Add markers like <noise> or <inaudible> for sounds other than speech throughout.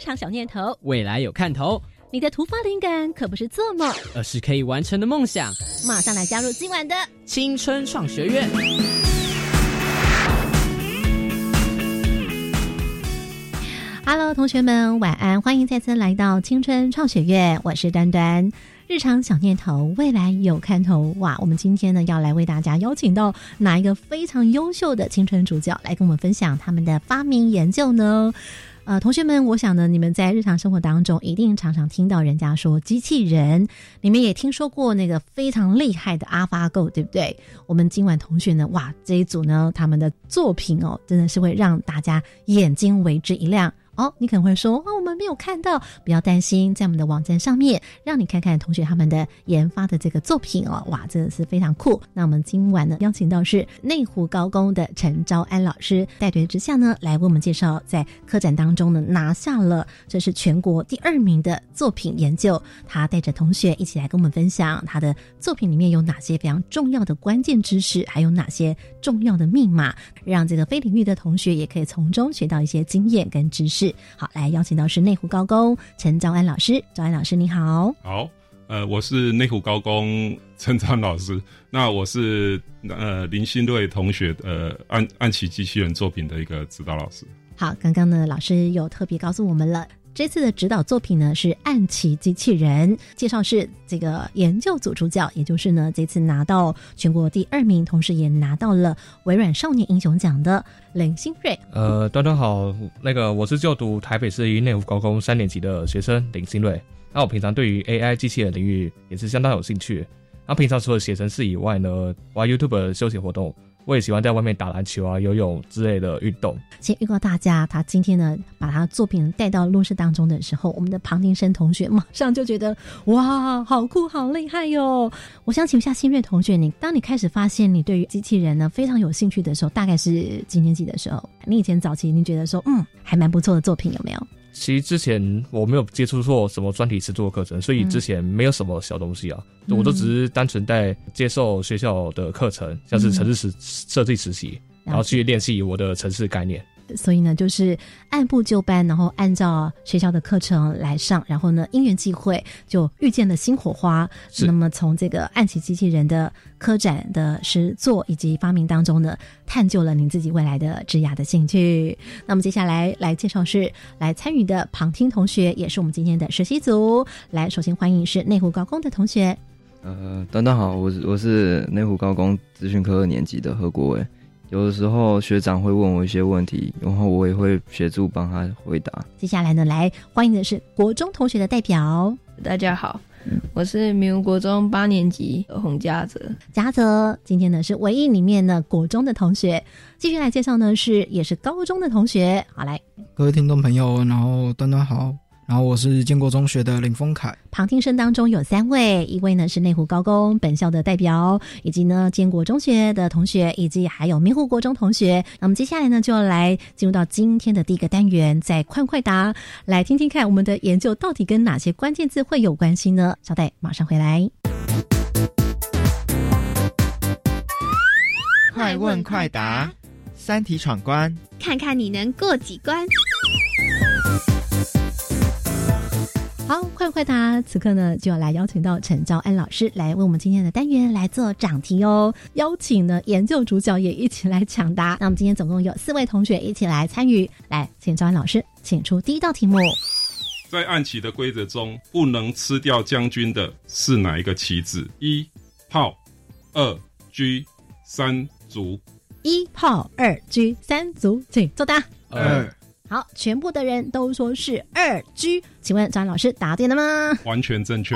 日常小念头，未来有看头。你的突发灵感可不是做梦，而是可以完成的梦想。马上来加入今晚的青春创学院。Hello，同学们，晚安！欢迎再次来到青春创学院，我是端端。日常小念头，未来有看头哇！我们今天呢，要来为大家邀请到哪一个非常优秀的青春主角来跟我们分享他们的发明研究呢？呃，同学们，我想呢，你们在日常生活当中一定常常听到人家说机器人，你们也听说过那个非常厉害的阿法狗对不对？我们今晚同学呢，哇，这一组呢，他们的作品哦，真的是会让大家眼睛为之一亮。哦，你可能会说，哦，我们没有看到，不要担心，在我们的网站上面，让你看看同学他们的研发的这个作品哦，哇，真的是非常酷。那我们今晚呢，邀请到是内湖高工的陈昭安老师带队之下呢，来为我们介绍在科展当中呢拿下了这是全国第二名的作品研究。他带着同学一起来跟我们分享他的作品里面有哪些非常重要的关键知识，还有哪些重要的密码，让这个非领域的同学也可以从中学到一些经验跟知识。好，来邀请到是内湖高工陈昭安老师，昭安老师你好。好，呃，我是内湖高工陈昭安老师，那我是呃林新瑞同学呃暗暗棋机器人作品的一个指导老师。好，刚刚呢老师有特别告诉我们了。这次的指导作品呢是暗棋机器人，介绍是这个研究组主角，也就是呢这次拿到全国第二名，同时也拿到了微软少年英雄奖的林新瑞。呃，端端好，那个我是就读台北市一内湖高工三年级的学生林新瑞。那我平常对于 AI 机器人领域也是相当有兴趣。那平常除了写程式以外呢，玩 YouTube 休闲活动。我也喜欢在外面打篮球啊、游泳之类的运动。先预告大家，他今天呢把他作品带到录室当中的时候，我们的庞庭生同学马上就觉得哇，好酷，好厉害哟！我想请问一下新锐同学，你当你开始发现你对于机器人呢非常有兴趣的时候，大概是几年级的时候？你以前早期你觉得说嗯还蛮不错的作品有没有？其实之前我没有接触过什么专题制作课程，所以之前没有什么小东西啊，嗯、我都只是单纯在接受学校的课程，像是城市实设计实习，然后去练习我的城市概念。所以呢，就是按部就班，然后按照学校的课程来上，然后呢，因缘际会就遇见了新火花。那么从这个暗棋机器人的科展的实作以及发明当中呢，探究了您自己未来的职涯的兴趣。那么接下来来介绍是来参与的旁听同学，也是我们今天的实习组。来，首先欢迎是内湖高工的同学。呃，端端好，我是我是内湖高工资讯科二年级的何国伟。有的时候学长会问我一些问题，然后我也会协助帮他回答。接下来呢，来欢迎的是国中同学的代表。大家好，我是明湖国中八年级的洪嘉泽。嘉泽，今天呢是唯一里面的国中的同学。继续来介绍呢是也是高中的同学。好，来，各位听众朋友，然后端端好。然后我是建国中学的林峰凯，旁听生当中有三位，一位呢是内湖高工本校的代表，以及呢建国中学的同学，以及还有明湖国中同学。那么接下来呢就要来进入到今天的第一个单元，在快快答，来听听看我们的研究到底跟哪些关键字会有关系呢？稍待，马上回来。快问快答，三题闯关，看看你能过几关。好，快快答！此刻呢，就要来邀请到陈昭安老师来为我们今天的单元来做讲题哦。邀请呢研究主角也一起来抢答。那我们今天总共有四位同学一起来参与，来，请昭安老师请出第一道题目。在暗棋的规则中，不能吃掉将军的是哪一个棋子？一炮，二车，三卒。一炮，二车，三卒，请作答。二。好，全部的人都说是二 G，请问张老师答对了吗？完全正确。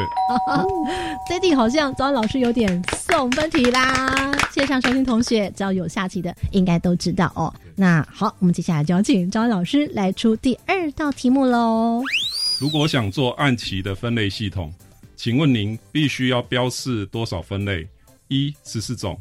<laughs> 这题好像张老师有点送分题啦。线上收听同学，只要有下棋的，应该都知道哦。那好，我们接下来就要请张老师来出第二道题目喽。如果想做暗棋的分类系统，请问您必须要标示多少分类？一十四种，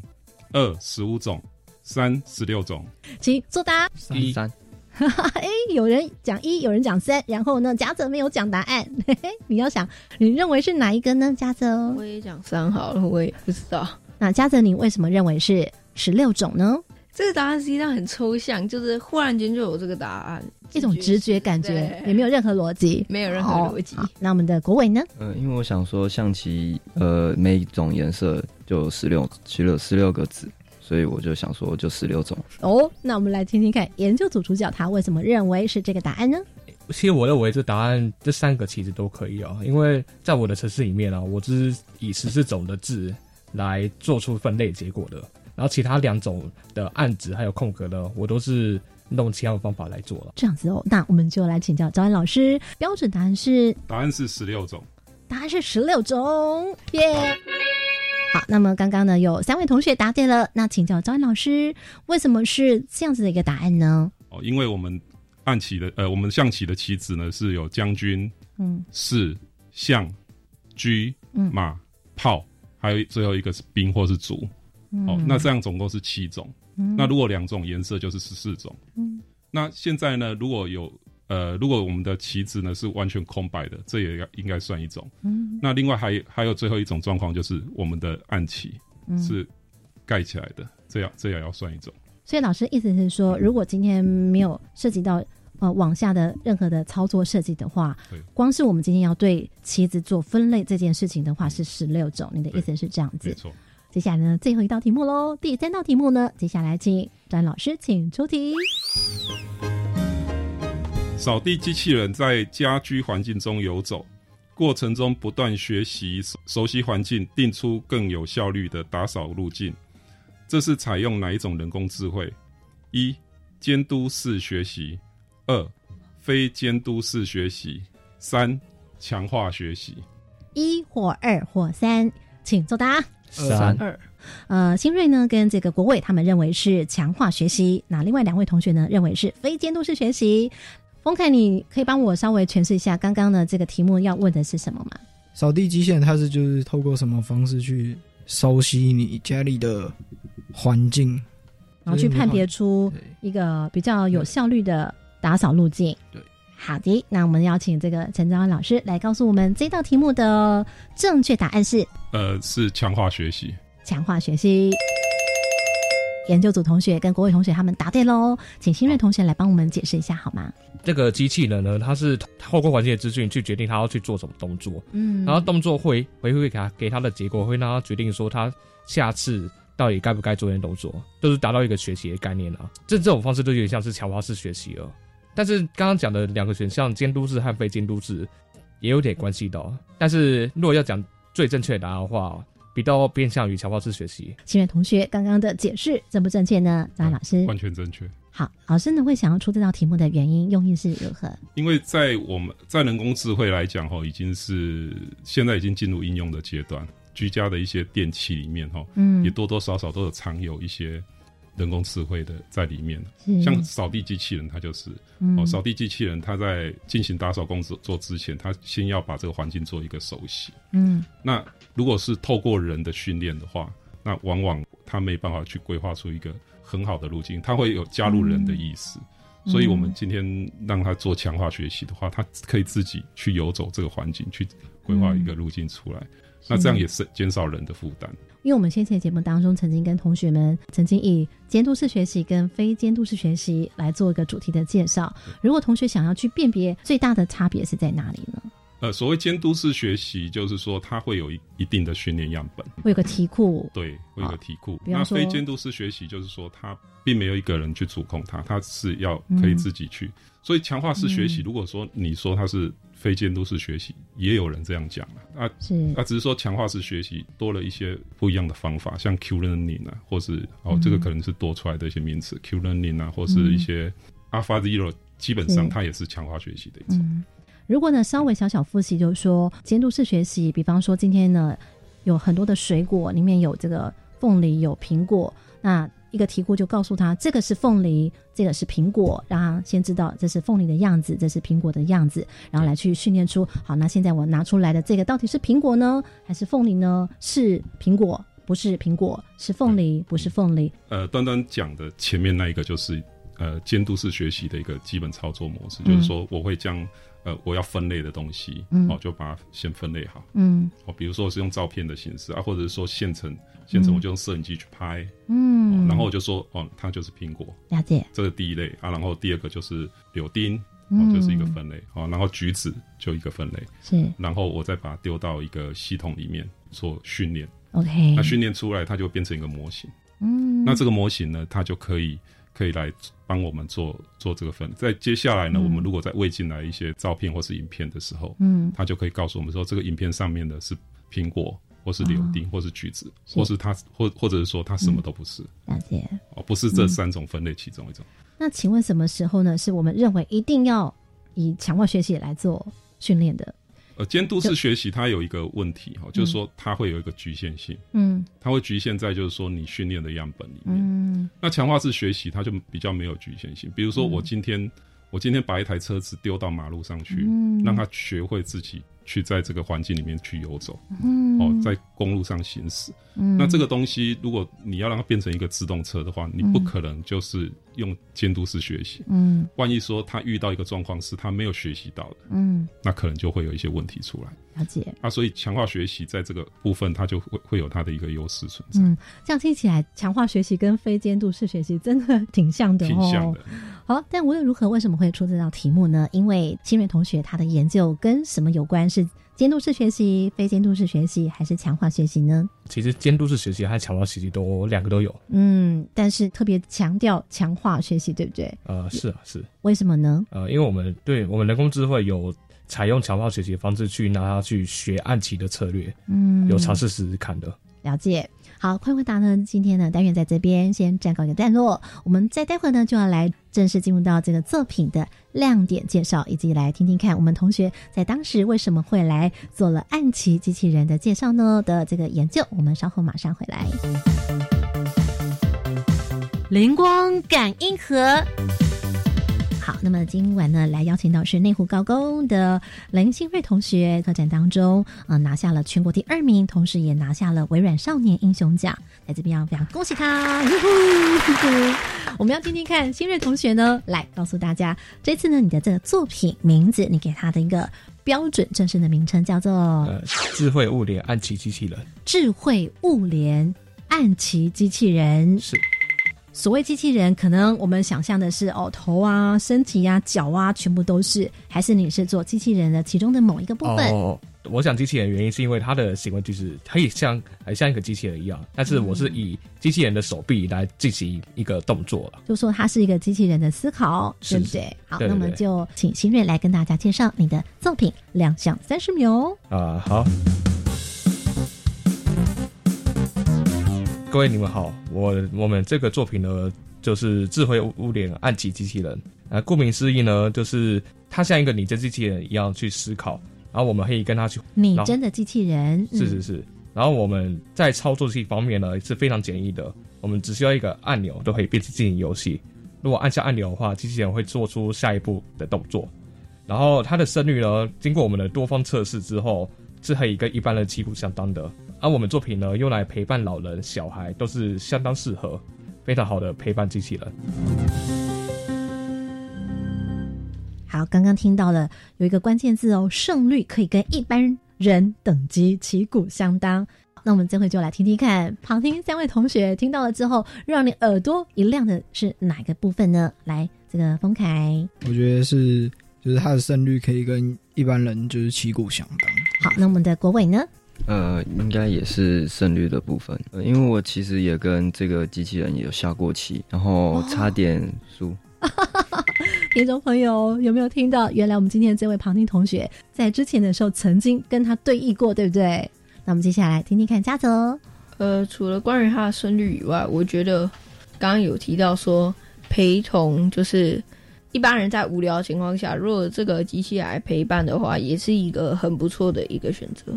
二十五种，三十六种。请作答。一三 <laughs> 哎，有人讲一，有人讲三，然后呢，嘉泽没有讲答案。<laughs> 嘿嘿，你要想，你认为是哪一个呢？嘉泽，我也讲三好了，我也不知道。那嘉泽，你为什么认为是十六种呢？这个答案实际上很抽象，就是忽然间就有这个答案，一种直觉感觉，对也没有任何逻辑，没有任何逻辑。那我们的国伟呢？呃，因为我想说象棋，呃，每一种颜色就十六十六十六个字，所以我就想说就十六种。哦，那我们来听听看研究组主角他为什么认为是这个答案呢？其实我认为这答案这三个其实都可以啊，因为在我的城市里面啊，我只是以十四种的字来做出分类结果的，然后其他两种的案子还有空格呢，我都是弄其他的方法来做了。这样子哦，那我们就来请教赵安老师，标准答案是答案是十六种。答案是十六种，耶、好，那么刚刚呢有三位同学答对了，那请教张安老师，为什么是这样子的一个答案呢？哦，因为我们暗棋的呃，我们象棋的棋子呢是有将军、嗯士、象、车、嗯马、炮，还有最后一个是兵或是卒。嗯哦，那这样总共是七种。嗯那如果两种颜色就是十四种。嗯那现在呢，如果有呃，如果我们的棋子呢是完全空白的，这也要应该算一种。嗯那另外还还有最后一种状况，就是我们的暗棋嗯是盖起来的，这样这也要算一种。所以老师意思是说，如果今天没有涉及到呃往下的任何的操作设计的话对，光是我们今天要对棋子做分类这件事情的话是十六种，你的意思是这样子？没错。接下来呢，最后一道题目喽，第三道题目呢，接下来请张老师请出题。扫地机器人在家居环境中游走，过程中不断学习、熟熟悉环境，定出更有效率的打扫路径。这是采用哪一种人工智慧？一、监督式学习；二、非监督式学习；三、强化学习。一或二或三，请作答。三二呃，新锐呢跟这个国伟他们认为是强化学习，那另外两位同学呢认为是非监督式学习。丰凯，你可以帮我稍微诠释一下刚刚的这个题目要问的是什么吗？扫地机器人它是就是透过什么方式去熟悉你家里的环境，然后去判别出一个比较有效率的打扫路径。对，好的，那我们邀请这个陈昭安老师来告诉我们这道题目的正确答案是呃，是强化学习。强化学习。研究组同学跟国伟同学他们答对喽，请新锐同学来帮我们解释一下好吗？这个机器人呢，它是透过环境的资讯去决定它要去做什么动作，嗯然后动作会回馈给他给他的结果，会让他决定说他下次到底该不该做这件动作，就是达到一个学习的概念啊。这这种方式都有点像是强化式学习了。但是刚刚讲的两个选项，监督制和非监督制，也有点关系到。但是如果要讲最正确的答案的话，比较偏向于强化式学习。新锐同学刚刚的解释正不正确呢？张老师，完全正确。好，老师呢会想要出这道题目的原因用意是如何？因为在我们在人工智慧来讲，哈，已经是现在已经进入应用的阶段。居家的一些电器里面，哈，嗯也多多少少都有藏有一些人工智慧的在里面。是像扫地机器人，它就是嗯哦，扫地机器人它在进行打扫工作做之前，它先要把这个环境做一个熟悉。嗯那如果是透过人的训练的话，那往往它没办法去规划出一个很好的路径，它会有加入人的意思。嗯所以，我们今天让他做强化学习的话，他可以自己去游走这个环境，去规划一个路径出来。那这样也是减少人的负担。因为我们先前节目当中曾经跟同学们曾经以监督式学习跟非监督式学习来做一个主题的介绍。如果同学想要去辨别最大的差别是在哪里呢？呃，所谓监督式学习，就是说它会有一一定的训练样本，会有个题库，对，会有个题库。那非监督式学习就是说，它并没有一个人去主控它，它是要可以自己去。所以强化式学习，嗯如果说你说它是非监督式学习，也有人这样讲啊。啊，是那只是说强化式学习多了一些不一样的方法，像 Q learning 啊，或是哦，嗯这个可能是多出来的一些名词，Q learning 啊，或是一些 Alpha Zero，基本上它也是强化学习的一种。嗯，如果呢稍微小小复习，就是说监督式学习，比方说今天呢有很多的水果，里面有这个凤梨，有苹果，那一个题库就告诉他这个是凤梨，这个是苹果，让他先知道这是凤梨的样子，这是苹果的样子，然后来去训练出好，那现在我拿出来的这个到底是苹果呢，还是凤梨呢？是苹果，不是苹果，是凤梨，不是凤梨。呃，端端讲的前面那一个就是呃监督式学习的一个基本操作模式，就是说我会将呃我要分类的东西，嗯。哦就把它先分类好，嗯。哦，比如说我是用照片的形式啊，或者是说现成现成嗯。我就用摄影机去拍，嗯，然后我就说哦它就是苹果，了解，这是第一类啊，然后第二个就是柳丁，哦嗯就是一个分类，哦，然后橘子就一个分类，是。然后我再把它丢到一个系统里面做训练，OK，那训练出来它就变成一个模型。嗯，那这个模型呢，它就可以可以来帮我们做做这个分。在接下来呢，嗯我们如果再喂进来一些照片或是影片的时候，嗯它就可以告诉我们说，这个影片上面的是苹果，或是柳丁，或是橘子，是或是它或或者是说它什么都不是，了解。哦，不是这三种分类其中一种。那请问什么时候呢？是我们认为一定要以强化学习来做训练的？呃，监督式学习它有一个问题哈，就是说它会有一个局限性，嗯。它会局限在就是说你训练的样本里面。嗯。那强化式学习它就比较没有局限性，比如说我今天、我今天把一台车子丢到马路上去，嗯。让它学会自己去在这个环境里面去游走，嗯哦，在公路上行驶。嗯那这个东西，如果你要让它变成一个自动车的话，你不可能就是用监督式学习。嗯万一说他遇到一个状况是他没有学习到的，嗯，那可能就会有一些问题出来。了解。啊，所以强化学习在这个部分，它就会会有它的一个优势存在，嗯，这样听起来，强化学习跟非监督式学习真的挺像的哦。挺像的。好，但无论如何，为什么会出这道题目呢？因为清瑞同学他的研究跟什么有关？是监督式学习、非监督式学习，还是强化学习呢？其实监督式学习和强化学习都两个都有。嗯，但是特别强调强化学习，对不对？呃，是啊，是。为什么呢？呃，因为我们对我们人工智慧有采用强化学习的方式去拿它去学暗棋的策略，嗯，有尝试试试看的。了解。好，快问答呢，今天呢单元在这边先暂告一个段落，我们在待会呢就要来正式进入到这个作品的亮点介绍，以及来听听看我们同学在当时为什么会来做了暗棋机器人的介绍呢的这个研究。我们稍后马上回来。灵光感应盒。好，那么今晚呢，来邀请到是内湖高工的林新瑞同学，特展当中，呃，拿下了全国第二名，同时也拿下了微软少年英雄奖，在这边要非常恭喜他！<laughs> 我们要听听看新瑞同学呢，来告诉大家，这次呢，你的这个作品名字，你给他的一个标准正式的名称叫做呃，智慧物联暗棋机器人智慧物联暗棋机器人。是所谓机器人，可能我们想象的是哦，头啊、身体啊、脚啊，全部都是，还是你是做机器人的其中的某一个部分？哦。我想机器人的原因是因为它的行为就是可以像还像一个机器人一样，但是我是以机器人的手臂来进行一个动作了。就说它是一个机器人的思考，对不对？好，对对那么对就请新瑞来跟大家介绍你的作品，亮相三十秒哦。啊、好，各位你们好，我我们这个作品呢，就是智慧物联暗棋机器人。啊、顾名思义呢，就是它像一个拟真机器人一样去思考，然后我们可以跟它去拟真的机器人，嗯是是是。然后我们在操作性方面呢是非常简易的，我们只需要一个按钮都可以变成进行游戏。如果按下按钮的话，机器人会做出下一步的动作。然后它的胜率呢，经过我们的多方测试之后，是可以跟一般的旗鼓相当的。而我们作品呢，用来陪伴老人、小孩都是相当适合，非常好的陪伴机器人。好，刚刚听到了有一个关键字哦，胜率可以跟一般人等级旗鼓相当。那我们这回就来听听看，旁听三位同学听到了之后，让你耳朵一亮的是哪个部分呢？来，这个丰凯，我觉得是，就是他的胜率可以跟一般人就是旗鼓相当。好，那我们的国伟呢？呃，应该也是胜率的部分，呃，因为我其实也跟这个机器人也有下过棋，然后差点输。<laughs> 听众朋友有没有听到？原来我们今天这位旁听同学在之前的时候曾经跟他对弈过，对不对？那我们接下来听听看嘉泽。呃，除了关于他的胜率以外，我觉得刚刚有提到说陪同，就是一般人在无聊的情况下，如果这个机器来陪伴的话，也是一个很不错的一个选择。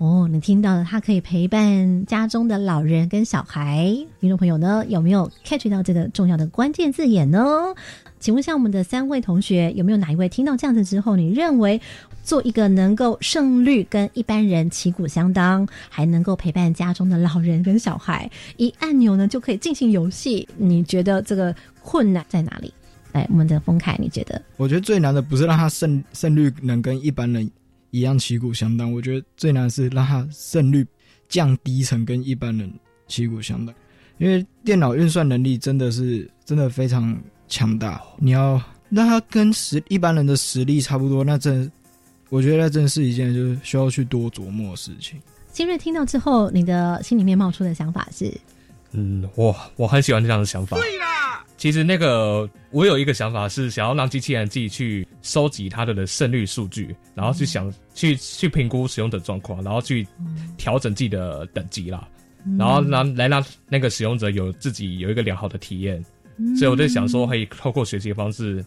哦，你听到了，它可以陪伴家中的老人跟小孩。听众朋友呢，有没有 catch 到这个重要的关键字眼呢？请问一下我们的三位同学，有没有哪一位听到这样子之后，你认为做一个能够胜率跟一般人旗鼓相当，还能够陪伴家中的老人跟小孩，一按钮呢就可以进行游戏？你觉得这个困难在哪里？来，我们的丰凯，你觉得？我觉得最难的不是让他胜胜率能跟一般人一样旗鼓相当，我觉得最难是让他胜率降低成跟一般人旗鼓相当，因为电脑运算能力真的是真的非常强大，你要让他跟实一般人的实力差不多，那真我觉得那真是一件就是需要去多琢磨的事情。新锐听到之后，你的心里面冒出的想法是？嗯，我我很喜欢这样的想法。对啦，其实那个我有一个想法是想要让机器人自己去收集它的的胜率数据，然后去想去去评估使用者状况，然后去调整自己的等级啦，然后让来让那个使用者有自己有一个良好的体验。所以我在想说，可以透过学习的方式，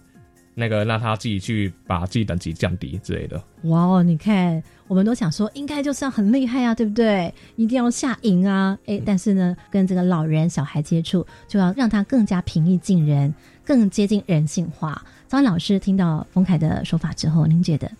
那个让他自己去把自己等级降低之类的。哇哦，你看，我们都想说，应该就是要很厉害啊，对不对？一定要下赢啊！哎，但是呢，跟这个老人、小孩接触，就要让他更加平易近人，更接近人性化。张老师听到冯凯的说法之后，您觉得？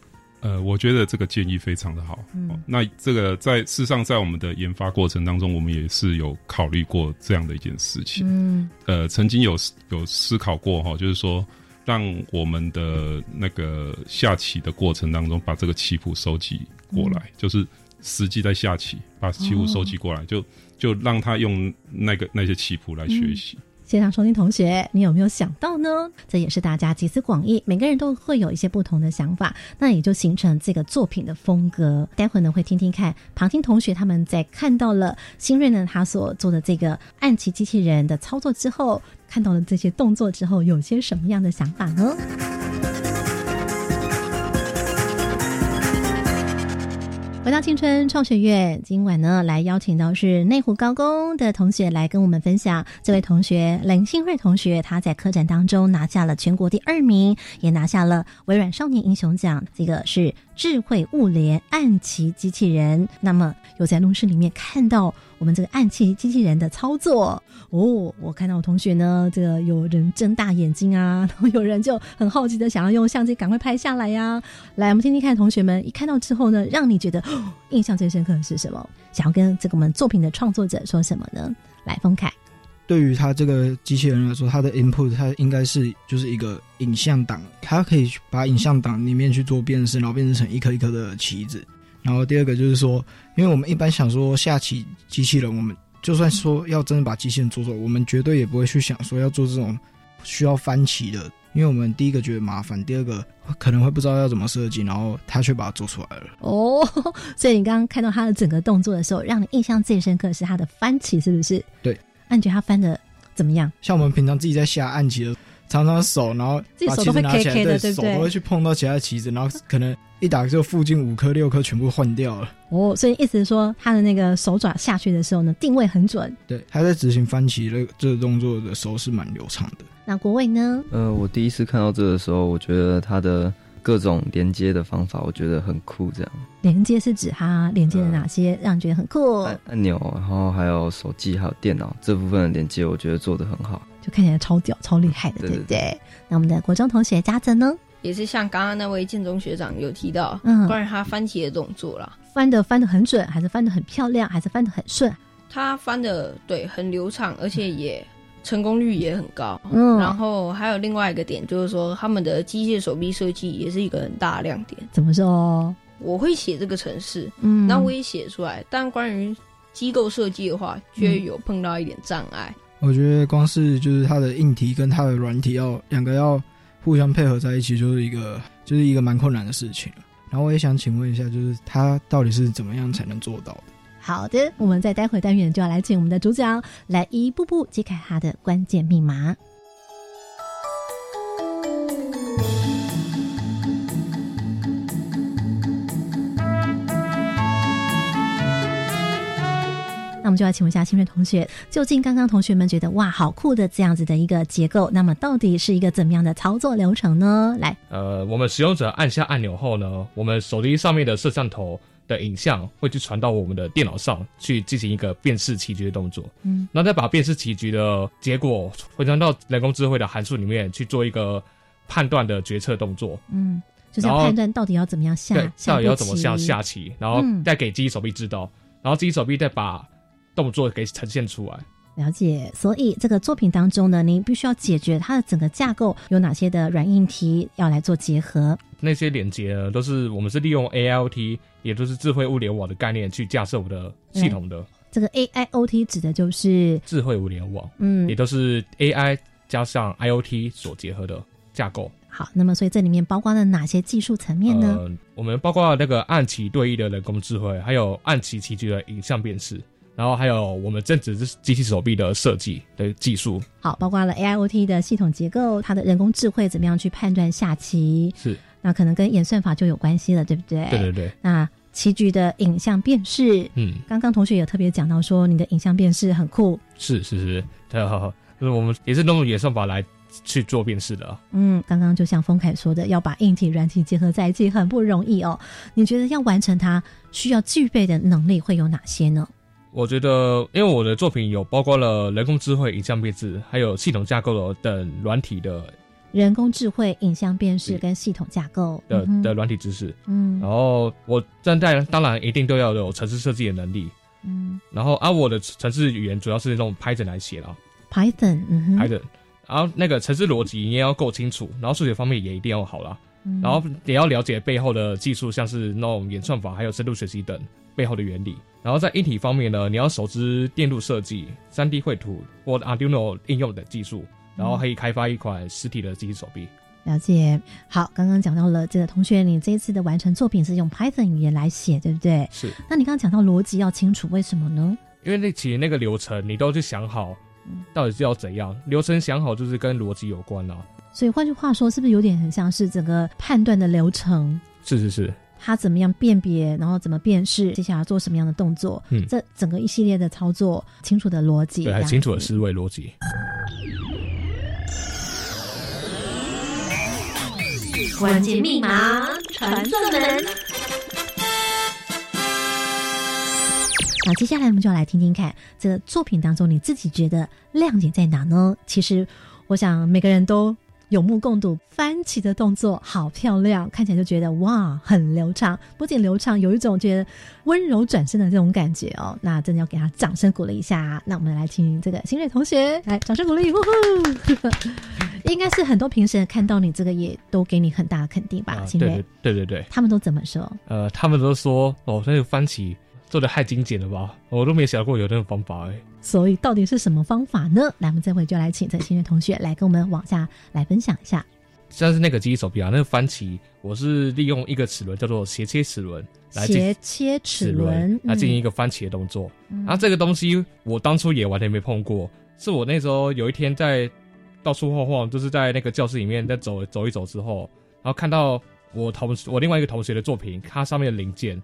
呃，我觉得这个建议非常的好。嗯，那这个在事实上，在我们的研发过程当中，我们也是有考虑过这样的一件事情。嗯，呃，曾经有有思考过哈，就是说，让我们的那个下棋的过程当中，把这个棋谱收集过来，就是实际在下棋，把棋谱收集过来，就就让他用那个那些棋谱来学习。现场收听同学，你有没有想到呢？这也是大家集思广益，每个人都会有一些不同的想法，那也就形成这个作品的风格。待会呢会听听看旁听同学他们在看到了新锐呢他所做的这个暗棋机器人的操作之后，看到了这些动作之后，有些什么样的想法呢？回到青春创学院，今晚呢来邀请到是内湖高工的同学来跟我们分享。这位同学林新瑞同学，他在科展当中拿下了全国第二名，也拿下了微软少年英雄奖。这个是智慧物联暗棋机器人。那么有在录室里面看到我们这个暗器机器人的操作哦。我看到我同学呢，这个有人睁大眼睛啊，<laughs> 然后有人就很好奇的想要用相机赶快拍下来呀。来，我们听听看，同学们一看到之后呢，让你觉得。<gasps> 印象最深刻的是什么？想要跟这个我们作品的创作者说什么呢？来，丰凯，对于他这个机器人来说，他的 input 它应该是就是一个影像档，它可以把影像档里面去做辨识，然后变成一颗一颗的棋子。然后第二个就是说，因为我们一般想说下棋机器人，我们就算说要真的把机器人做出来，我们绝对也不会去想说要做这种需要翻棋的。因为我们第一个觉得麻烦，第二个可能会不知道要怎么设计，然后他却把它做出来了。哦，所以你刚刚看到他的整个动作的时候，让你印象最深刻是他的翻棋，是不是？对。那你觉得他翻的怎么样？像我们平常自己在下暗棋的，常常手，然后把棋子拿起来，对，手都会去碰到其他棋子，然后可能一打就附近五颗六颗全部换掉了。哦，所以意思是说他的那个手爪下去的时候呢，定位很准。对，他在执行翻棋的这个动作的时候是蛮流畅的。那国伟呢？呃，我第一次看到这个时候，我觉得他的各种连接的方法，我觉得很酷。这样连接是指他连接了哪些，让你觉得很酷？按钮，然后还有手机，还有电脑这部分的连接，我觉得做的很好，就看起来超屌、超厉害的，对不对？那我们的国中同学嘉泽呢？也是像刚刚那位建中学长有提到，嗯，关于他翻题的动作啦，翻的翻的很准，还是翻的很漂亮，还是翻的很顺？他翻的对，很流畅，而且也。成功率也很高，嗯，然后还有另外一个点就是说，他们的机械手臂设计也是一个很大的亮点。怎么说？我会写这个城市，嗯，那我也写出来，但关于机构设计的话，却有碰到一点障碍。我觉得光是就是它的硬体跟它的软体要两个要互相配合在一起，就是一个就是一个蛮困难的事情。然后我也想请问一下，就是它到底是怎么样才能做到的？好的，我们在待会单元就要来请我们的主讲来一步步揭开它的关键密码。那我们就要请问一下新锐同学，究竟刚刚同学们觉得哇，好酷的这样子的一个结构，那么到底是一个怎么样的操作流程呢？来，呃，我们使用者按下按钮后呢，我们手机上面的摄像头。的影像会去传到我们的电脑上去进行一个辨识棋局的动作，嗯，然后再把辨识棋局的结果回传到人工智慧的函数里面去做一个判断的决策动作，嗯，就是要判断到底要怎么样下，下到底要怎么步下下棋，然后嗯。再给机器手臂知道，然后机器手臂再把动作给呈现出来。了解，所以这个作品当中呢，您必须要解决它的整个架构有哪些的软硬体要来做结合。那些连接呢，都是我们是利用 AIoT，也就是智慧物联网的概念去架设我们的系统的这个 AIoT 指的就是智慧物联网，嗯也都是 AI 加上 IoT 所结合的架构。好，那么所以这里面包括了哪些技术层面呢？呃，我们包括那个暗棋对弈的人工智慧，还有暗棋棋局的影像辨识，然后还有我们正指机器手臂的设计的技术。好，包括了 AIoT 的系统结构，它的人工智慧怎么样去判断下棋，是，那可能跟演算法就有关系了，对不对？对对对，那棋局的影像辨识，嗯，刚刚同学也特别讲到说，你的影像辨识很酷，是是是，对，好好，就是我们也是用演算法来去做辨识的啊。嗯，刚刚就像丰凯说的，要把硬体、软体结合在一起，很不容易哦。你觉得要完成它，需要具备的能力会有哪些呢？我觉得，因为我的作品有包括了人工智慧、影像辨识，还有系统架构等软体的人工智慧、影像辨识跟系统架构的、嗯的软体知识。嗯然后我站在当然一定都要有城市设计的能力。嗯然后啊，我的城市语言主要是用 Python 来写啦，Python，嗯哼，Python。然后那个城市逻辑你也要够清楚，然后数学方面也一定要好啦。嗯然后也要了解背后的技术，像是那种演算法，还有深度学习等背后的原理。然后在硬体方面呢，你要熟知电路设计、3 D 绘图或 Arduino 应用的技术，然后可以开发一款实体的机器手臂。了解。好，刚刚讲到了这个同学，你这一次的完成作品是用 Python 语言来写，对不对？是，那你刚刚讲到逻辑要清楚，为什么呢？因为那其实那个流程你都去想好，到底是要怎样，流程想好就是跟逻辑有关啦。所以换句话说，是不是有点很像是整个判断的流程？是是是，他怎么样辨别，然后怎么辨识，接下来要做什么样的动作？嗯这整个一系列的操作，清楚的逻辑，对，清楚的思维逻辑。关键密码传送门。那接下来我们就来听听看，这个作品当中你自己觉得亮点在哪呢？其实，我想每个人都有目共睹，翻起的动作好漂亮，看起来就觉得哇，很流畅。不仅流畅，有一种觉得温柔转身的这种感觉哦。那真的要给他掌声鼓励一下。那我们来听这个新锐同学 <laughs> 来掌声鼓励，呼呼！应该是很多评审看到你这个也都给你很大的肯定吧，啊，新锐对对？对对对，他们都怎么说？呃，他们都说哦，那个番茄做的太精简了吧，我都没想过有这种方法哎。所以到底是什么方法呢？来，我们这回就来请这新月同学来跟我们往下来分享一下。像是那个机器手臂啊，那个番茄，我是利用一个齿轮叫做斜切齿轮来斜切齿轮来进行一嗯个番茄的动作。嗯然后这个东西我当初也完全没碰过，是我那时候有一天在到处晃晃，就是在那个教室里面在走走一走之后，然后看到我同我另外一个同学的作品，它上面的零件，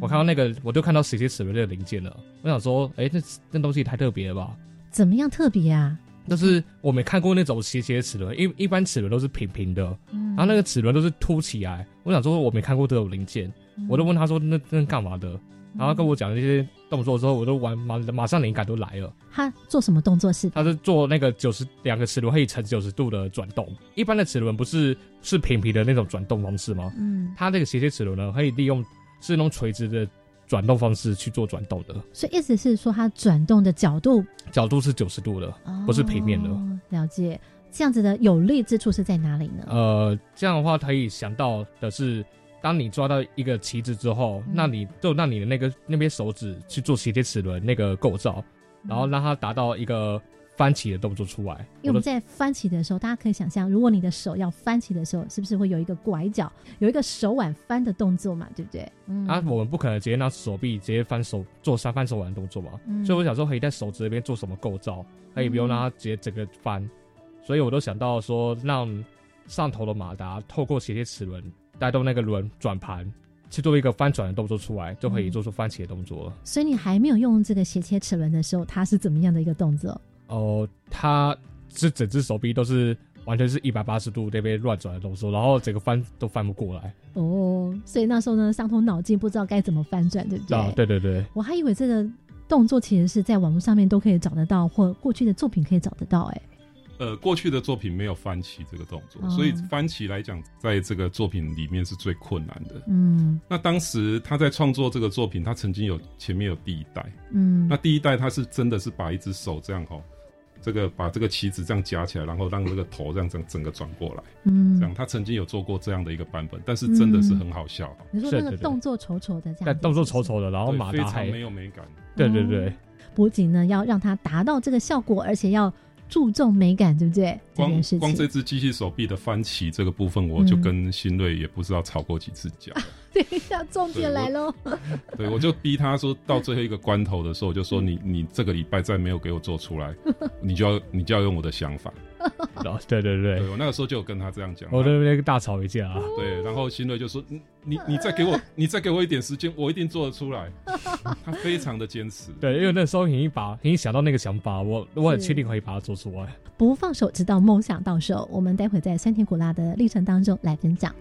我看到那个我就看到斜切齿轮这个零件了，我想说，哎，这那东西太特别了吧。怎么样特别啊？就是我没看过那种斜斜齿轮，一一般齿轮都是平平的，嗯然后那个齿轮都是凸起来。我想说我没看过这种零件，嗯我就问他说那那干嘛的？然后跟我讲这些动作之后，我都完马马上灵感都来了。他做什么动作是？他是做那个九十两个齿轮可以呈九十度的转动，一般的齿轮不是是平平的那种转动方式吗？嗯，他这个斜斜齿轮呢，可以利用是那种垂直的转动方式去做转动的，所以意思是说，它转动的角度角度是九十度的，不是平面的。哦了解。这样子的有利之处是在哪里呢？呃，这样的话可以想到的是，当你抓到一个旗子之后，嗯那你就让你的那个那边手指去做斜切齿轮那个构造，然后让它达到一个翻起的动作出来。因为我们在翻起的时候，大家可以想象，如果你的手要翻起的时候，是不是会有一个拐角，有一个手腕翻的动作嘛？对不对？嗯啊，我们不可能直接拿手臂直接翻手做三翻手腕的动作嘛，嗯所以我想说可以在手指那边做什么构造，可以不用让它直接整个翻，所以我都想到说让上头的马达透过斜切齿轮带动那个轮转盘，去做一个翻转的动作出来，就可以做出翻起的动作了。所以你还没有用这个斜切齿轮的时候，它是怎么样的一个动作？哦，他是整只手臂都是完全是一百八十度那边乱转的动作，然后整个翻都翻不过来。哦，所以那时候呢，伤透脑筋，不知道该怎么翻转，对不对？啊，对对对。我还以为这个动作其实是在网络上面都可以找得到，或过去的作品可以找得到，哎。呃，过去的作品没有翻起这个动作，所以翻起来讲，在这个作品里面是最困难的。嗯，那当时他在创作这个作品，他曾经有前面有第一代，嗯，那第一代他是真的是把一只手这样哈，这个把这个旗子这样夹起来，然后让这个头这样整整个转过来，嗯，这样他曾经有做过这样的一个版本，但是真的是很好笑。你说那个动作丑丑的这样，动作丑丑的，然后马达还没有美感。对对对，不仅呢要让它达到这个效果，而且要。注重美感，对不对？光光这只机器手臂的翻起这个部分，我就跟新锐也不知道吵过几次架。<laughs> 等一下，重点来喽！<laughs> 对，我就逼他说到最后一个关头的时候，我就说你 <laughs> 你这个礼拜再没有给我做出来，你就要你就要用我的想法。对对对，我那个时候就有跟他这样讲，我那边大吵一架。对，然后新瑞就说：“你你你再给我，你再给我一点时间，我一定做得出来。”他非常的坚持。对，因为那时候已经把已经想到那个想法，我我很确定可以把它做出来。不放手，直到梦想到手。我们待会在酸甜苦辣的历程当中来分享。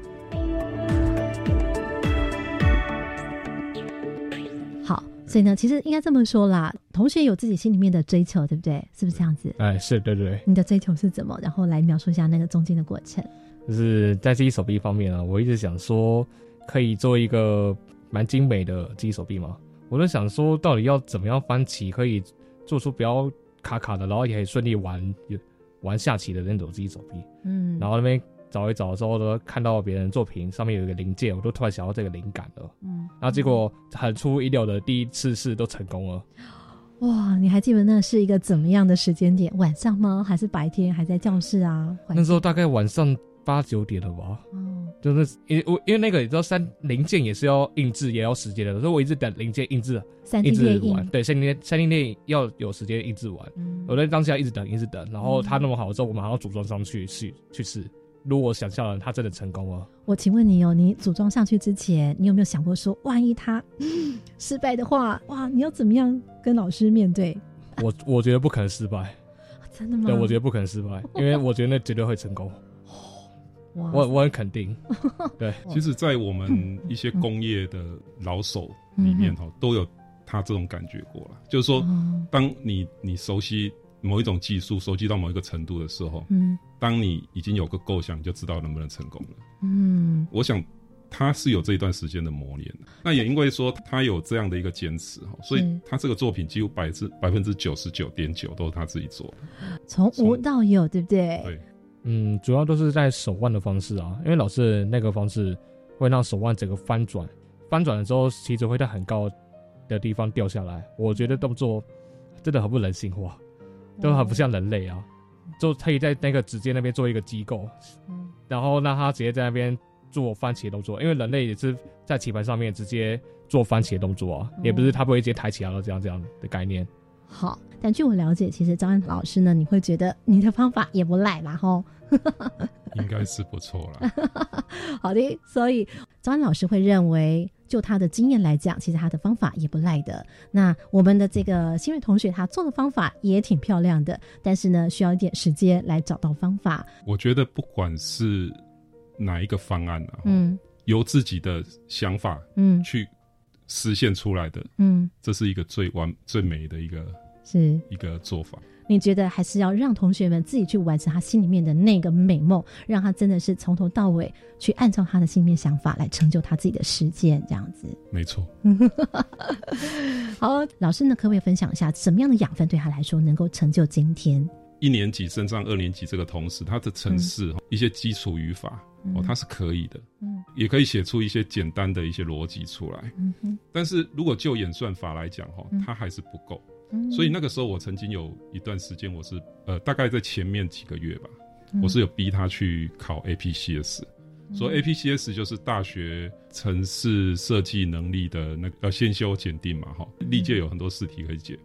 所以呢，其实应该这么说啦，同学有自己心里面的追求，对不对？是不是这样子？哎，是对对。你的追求是怎么？然后来描述一下那个中间的过程。就是在自己手臂方面啊，我一直想说可以做一个蛮精美的自己手臂嘛。我就想说，到底要怎么样翻起可以做出比较卡卡的，然后也可以顺利玩玩下棋的那种自己手臂。嗯，然后那边。找一找之后呢，看到别人作品上面有一个零件，我都突然想到这个灵感了。嗯，然后结果很出乎意料的，第一次试都成功了。哇，你还记得那是一个怎么样的时间点？晚上吗？还是白天？还在教室啊？那时候大概晚上八九点了吧。哦，就是因我因为那个你知道，三零件也是要印制，也要时间的，所以我一直等零件印制，印制完。对，三零三零件要有时间印制完。我在当下一直等，一直等，然后他弄好之后，我马上组装上去去去试。如果想象了，他真的成功了。我请问你哦，你组装上去之前，你有没有想过说，万一他 <gasps> 失败的话，哇，你要怎么样跟老师面对？我我觉得不可能失败，真的吗？对，我觉得不可能失败，因为我觉得那绝对会成功。<laughs> 我我很肯定。<laughs> 对，其实，在我们一些工业的老手里面哈，都有他这种感觉过了，就是说，当你你熟悉。某一种技术收集到某一个程度的时候，嗯，当你已经有个构想，你就知道能不能成功了。嗯，我想他是有这一段时间的磨练的。那也因为说他有这样的一个坚持哈，所以他这个作品几乎百之百分之九十九点九都是他自己做的，从无到有，对不对？对，嗯，主要都是在手腕的方式啊，因为老师那个方式会让手腕整个翻转，翻转了之后，旗子会在很高的地方掉下来。我觉得动作真的很不人性化。都很不像人类啊，就可以在那个指尖那边做一个机构，嗯，然后让他直接在那边做番茄动作，因为人类也是在棋盘上面直接做番茄动作啊，也不是他不会直接抬起来了这样这样的概念。好，但据我了解，其实张安老师呢，你会觉得你的方法也不赖啦，吼，<laughs> 应该是不错了。<laughs> 好的，所以张安老师会认为。就他的经验来讲，其实他的方法也不赖的。那我们的这个新锐同学，他做的方法也挺漂亮的，但是呢，需要一点时间来找到方法。我觉得不管是哪一个方案啊，嗯，由自己的想法，嗯，去实现出来的，嗯，这是一个最完最美的一个是一个做法。你觉得还是要让同学们自己去完成他心里面的那个美梦，让他真的是从头到尾去按照他的心里面想法来成就他自己的实践，这样子。没错。<laughs> 好，老师呢，可不可以分享一下什么样的养分对他来说能够成就今天？一年级升上二年级这个同时，他的城市一些基础语法哦，他是可以的，嗯，也可以写出一些简单的一些逻辑出来，嗯哼。但是如果就演算法来讲，哈，他还是不够。所以那个时候，我曾经有一段时间，我是呃，大概在前面几个月吧，我是有逼他去考 APCS，所以 APCS 就是大学城市设计能力的那个先修检定嘛，哈，历届有很多试题可以解，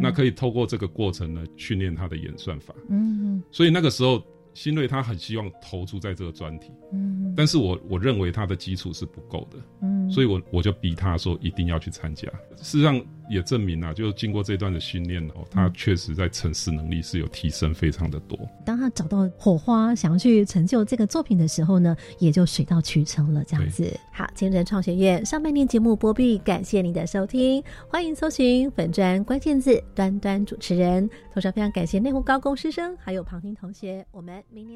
那可以透过这个过程呢，训练他的演算法。嗯，所以那个时候，新锐他很希望投注在这个专题，嗯，但是我我认为他的基础是不够的，嗯，所以我我就逼他说一定要去参加。事实上也证明啊，就经过这段的训练哦，他确实在城市能力是有提升非常的多。当他找到火花，想要去成就这个作品的时候呢，也就水到渠成了，这样子。好，清晨创学院上半年节目播毕，感谢您的收听，欢迎搜寻本专关键字端端主持人。同时非常感谢内湖高工师生还有旁听同学，我们明年。